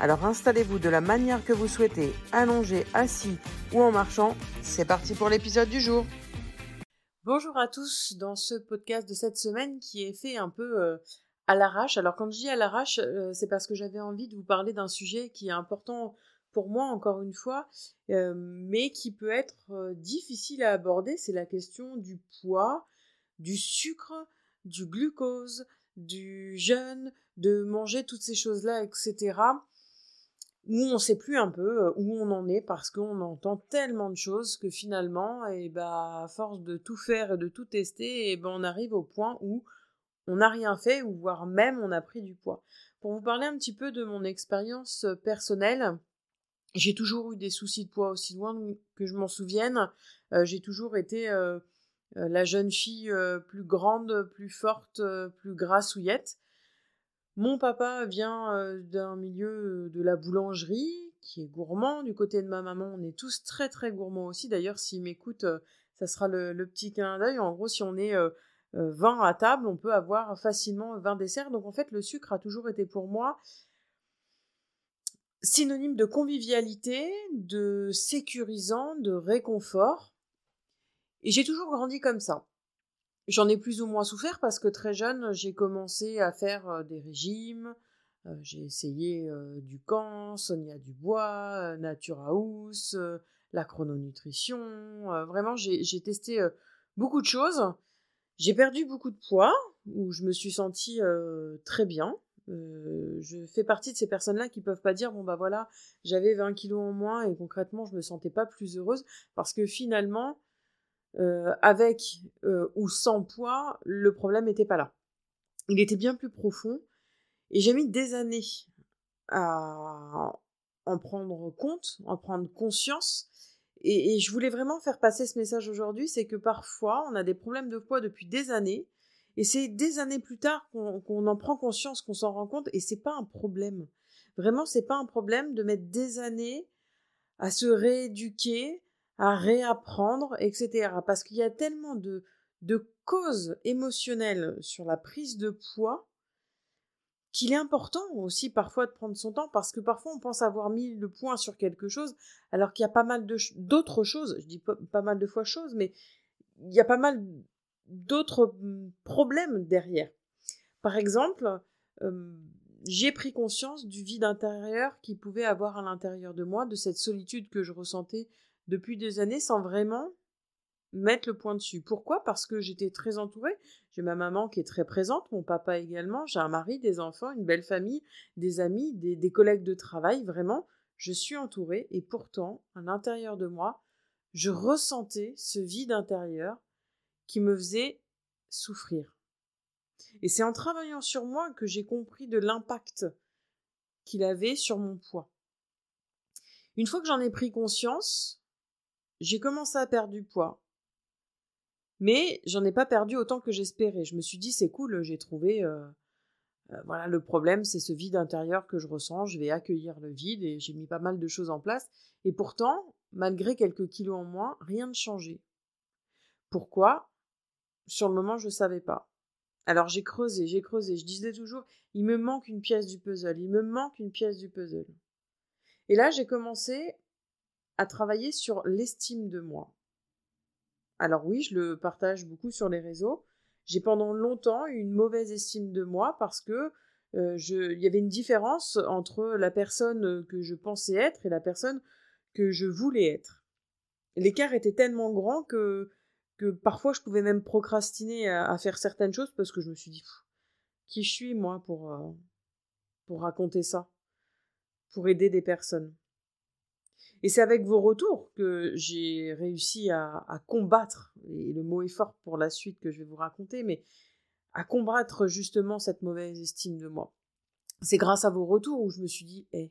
Alors installez-vous de la manière que vous souhaitez, allongé, assis ou en marchant. C'est parti pour l'épisode du jour. Bonjour à tous dans ce podcast de cette semaine qui est fait un peu euh, à l'arrache. Alors quand je dis à l'arrache, euh, c'est parce que j'avais envie de vous parler d'un sujet qui est important pour moi encore une fois, euh, mais qui peut être difficile à aborder. C'est la question du poids, du sucre, du glucose, du jeûne, de manger toutes ces choses-là, etc où on sait plus un peu euh, où on en est parce qu'on entend tellement de choses que finalement, et eh bah, à force de tout faire et de tout tester, et eh ben, on arrive au point où on n'a rien fait ou voire même on a pris du poids. Pour vous parler un petit peu de mon expérience euh, personnelle, j'ai toujours eu des soucis de poids aussi loin que je m'en souvienne. Euh, j'ai toujours été la jeune fille plus grande, plus forte, plus grassouillette. Mon papa vient d'un milieu de la boulangerie, qui est gourmand. Du côté de ma maman, on est tous très très gourmands aussi. D'ailleurs, s'il m'écoute, ça sera le, petit clin d'œil. En gros, si on est 20 à table, on peut avoir facilement 20 desserts. Donc en fait, le sucre a toujours été pour moi synonyme de convivialité, de sécurisant, de réconfort. Et j'ai toujours grandi comme ça. J'en ai plus ou moins souffert parce que très jeune, j'ai commencé à faire euh, des régimes. Euh, j'ai essayé euh, du camp, Sonia Dubois, Nature House, la chrononutrition. vraiment, j'ai testé beaucoup de choses. J'ai perdu beaucoup de poids, où je me suis sentie très bien. je fais partie de ces personnes-là qui peuvent pas dire bon bah voilà j'avais 20 kilos en moins et concrètement je me sentais pas plus heureuse parce que finalement euh, avec euh, ou sans poids, le problème n'était pas là. Il était bien plus profond et j'ai mis des années à en prendre compte, en prendre conscience. Et, je voulais vraiment faire passer ce message aujourd'hui, c'est que parfois on a des problèmes de poids depuis des années, et c'est des années plus tard qu'on en prend conscience, qu'on s'en rend compte, et c'est pas un problème. Vraiment, c'est pas un problème de mettre des années à se rééduquer, à réapprendre, etc. Parce qu'il y a tellement de, de causes émotionnelles sur la prise de poids qu'il est important aussi parfois de prendre son temps parce que parfois on pense avoir mis le point sur quelque chose alors qu'il y a pas mal d'autres choses, je dis pas, mal de fois choses, mais il y a pas mal d'autres mmh, problèmes derrière. Par exemple, j'ai pris conscience du vide intérieur qui pouvait avoir à l'intérieur de moi, de cette solitude que je ressentais depuis des années sans vraiment mettre le point dessus. Pourquoi? Parce que j'étais très entourée. J'ai ma maman qui est très présente, mon papa également, j'ai un mari, des enfants, une belle famille, des amis, des, collègues de travail. Vraiment, je suis entourée et pourtant, à l'intérieur de moi, je ressentais ce vide intérieur qui me faisait souffrir. Et c'est en travaillant sur moi que j'ai compris de l'impact qu'il avait sur mon poids. Une fois que j'en ai pris conscience, j'ai commencé à perdre du poids. Mais j'en ai pas perdu autant que j'espérais. Je me suis dit, c'est cool, j'ai trouvé. Euh, euh, voilà, le problème, c'est ce vide intérieur que je ressens. Je vais accueillir le vide et j'ai mis pas mal de choses en place. Et pourtant, malgré quelques kilos en moins, rien ne changeait. Pourquoi? Sur le moment, je ne savais pas. Alors j'ai creusé, j'ai creusé. Je disais toujours, il me manque une pièce du puzzle. Il me manque une pièce du puzzle. Et là, j'ai commencé travailler sur l'estime de moi. Alors oui, je le partage beaucoup sur les réseaux. J'ai pendant longtemps eu une mauvaise estime de moi parce que euh, il y avait une différence entre la personne que je pensais être et la personne que je voulais être. L'écart était tellement grand que, que parfois je pouvais même procrastiner à, faire certaines choses parce que je me suis dit qui suis moi pour, euh, pour raconter ça, pour aider des personnes. Et c'est avec vos retours que j'ai réussi à, combattre, et le mot est fort pour la suite que je vais vous raconter, mais à combattre justement cette mauvaise estime de moi. C'est grâce à vos retours où je me suis dit, hé,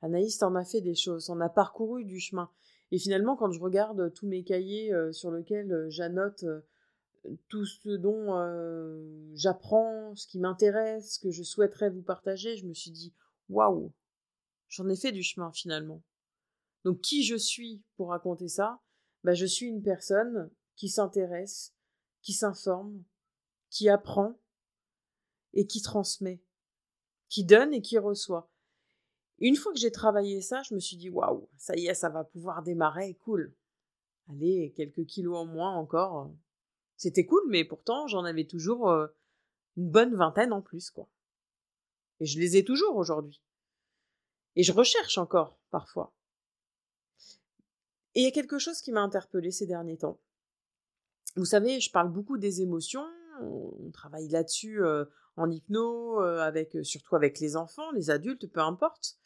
Anaïs, t'en as fait des choses, on a parcouru du chemin. Et finalement, quand je regarde tous mes cahiers euh, sur lesquels euh, j'annote euh, tout ce dont j'apprends, ce qui m'intéresse, ce que je souhaiterais vous partager, je me suis dit waouh, j'en ai fait du chemin finalement. Donc qui je suis pour raconter ça? Bah, Je suis une personne qui s'intéresse, qui s'informe, qui apprend et qui transmet, qui donne et qui reçoit. Une fois que j'ai travaillé ça, je me suis dit waouh, ça y est, ça va pouvoir démarrer, cool. Allez, quelques kilos en moins encore. C'était cool, mais pourtant j'en avais toujours euh, une bonne vingtaine en plus, quoi. Et je les ai toujours aujourd'hui. Et je recherche encore, parfois. Et il y a quelque chose qui m'a interpellée ces derniers temps. Vous savez, je parle beaucoup des émotions, on travaille là-dessus euh, en hypno, euh, avec, surtout avec les enfants, les adultes, peu importe.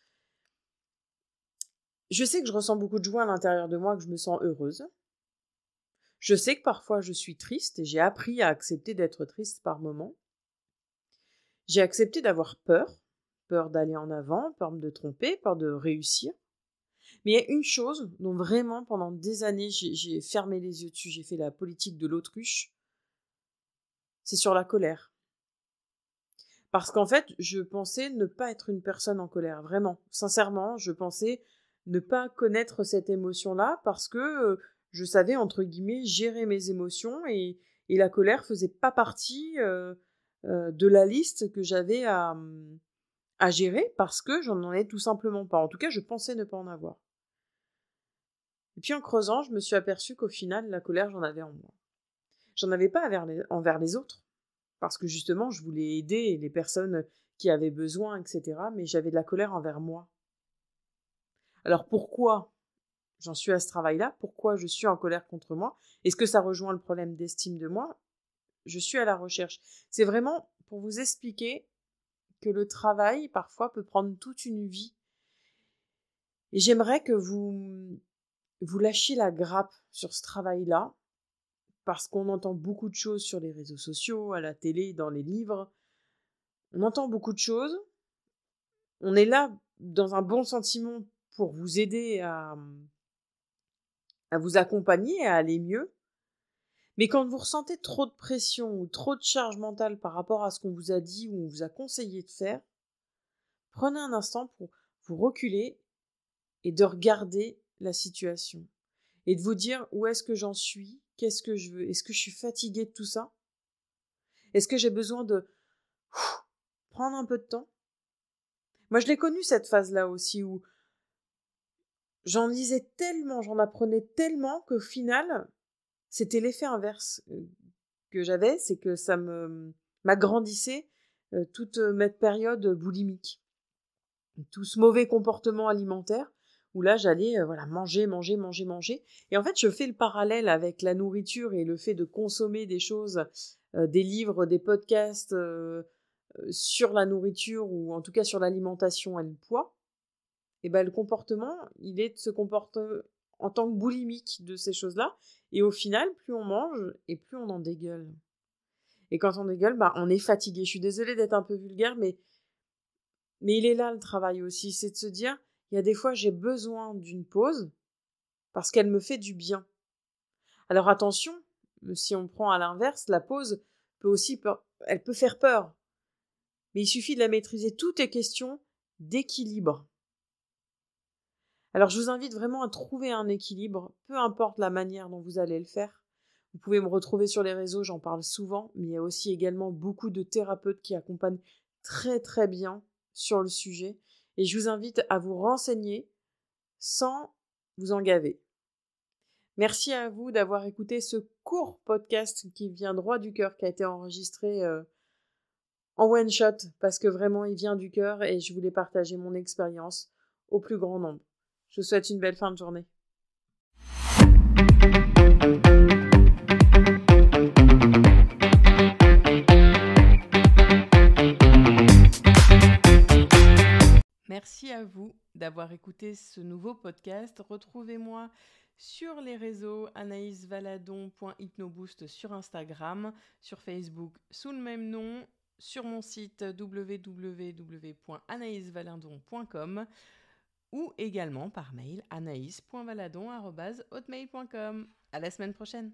Je sais que je ressens beaucoup de joie à l'intérieur de moi, que je me sens heureuse. Je sais que parfois je suis triste et j'ai appris à accepter d'être triste par moments. J'ai accepté d'avoir peur, peur d'aller en avant, peur de tromper, peur de réussir. Mais il y a une chose dont vraiment pendant des années j'ai fermé les yeux dessus, j'ai fait la politique de l'autruche, c'est sur la colère. Parce qu'en fait, je pensais ne pas être une personne en colère, vraiment. Sincèrement, je pensais ne pas connaître cette émotion-là parce que euh, je savais, entre guillemets, gérer mes émotions et, la colère faisait pas partie euh, euh, de la liste que j'avais à, à gérer parce que j'en en ai tout simplement pas. En tout cas, je pensais ne pas en avoir. Et puis en creusant, je me suis aperçu qu'au final, la colère, j'en avais en moi. J'en avais pas envers les, envers les autres, parce que justement, je voulais aider les personnes qui avaient besoin, etc. Mais j'avais de la colère envers moi. Alors pourquoi j'en suis à ce travail-là? Pourquoi je suis en colère contre moi? Est-ce que ça rejoint le problème d'estime de moi? Je suis à la recherche. C'est vraiment pour vous expliquer que le travail, parfois, peut prendre toute une vie. Et j'aimerais que vous, vous lâchiez la grappe sur ce travail-là, parce qu'on entend beaucoup de choses sur les réseaux sociaux, à la télé, dans les livres. On entend beaucoup de choses. On est là dans un bon sentiment pour vous aider à, à vous accompagner, à aller mieux. Mais quand vous ressentez trop de pression ou trop de charge mentale par rapport à ce qu'on vous a dit ou on vous a conseillé de faire, prenez un instant pour vous reculer et de regarder la situation et de vous dire où est-ce que j'en suis, qu'est-ce que je veux, est-ce que je suis fatiguée de tout ça? Est-ce que j'ai besoin de prendre un peu de temps? Moi, je l'ai connu cette phase-là aussi où j'en lisais tellement, j'en apprenais tellement qu'au final, c'était l'effet inverse euh, que j'avais, c'est que ça me m'agrandissait euh, toute ma période boulimique. Tout ce mauvais comportement alimentaire là j'allais euh, voilà manger, manger, manger, manger. Et en fait, je fais le parallèle avec la nourriture et le fait de consommer des choses, des livres, des podcasts sur la nourriture ou en tout cas sur l'alimentation et le poids et ben le comportement, il est de se comporter en tant que boulimique de ces choses-là. Et au final, plus on mange et plus on en dégueule. Et quand on dégueule, bah, on est fatigué. Je suis désolée d'être un peu vulgaire, mais, mais il est là le travail aussi. C'est de se dire, il y a des fois, j'ai besoin d'une pause parce qu'elle me fait du bien. Alors attention, si on prend à l'inverse, la pause peut aussi, elle peut faire peur. Mais il suffit de la maîtriser. Tout est question d'équilibre. Alors je vous invite vraiment à trouver un équilibre, peu importe la manière dont vous allez le faire. Vous pouvez me retrouver sur les réseaux, j'en parle souvent, mais il y a aussi également beaucoup de thérapeutes qui accompagnent très très bien sur le sujet. Et je vous invite à vous renseigner sans vous en gaver. Merci à vous d'avoir écouté ce court podcast qui vient droit du cœur, qui a été enregistré euh, en one shot, parce que vraiment il vient du cœur et je voulais partager mon expérience au plus grand nombre. Je vous souhaite une belle fin de journée. D'avoir écouté ce nouveau podcast. Retrouvez-moi sur les réseaux anaïsvaladon.hypnoboost sur Instagram, sur Facebook sous le même nom, sur mon site www.anaïsvaladon.com ou également par mail anaïs.valadon.hotmail.com. À la semaine prochaine!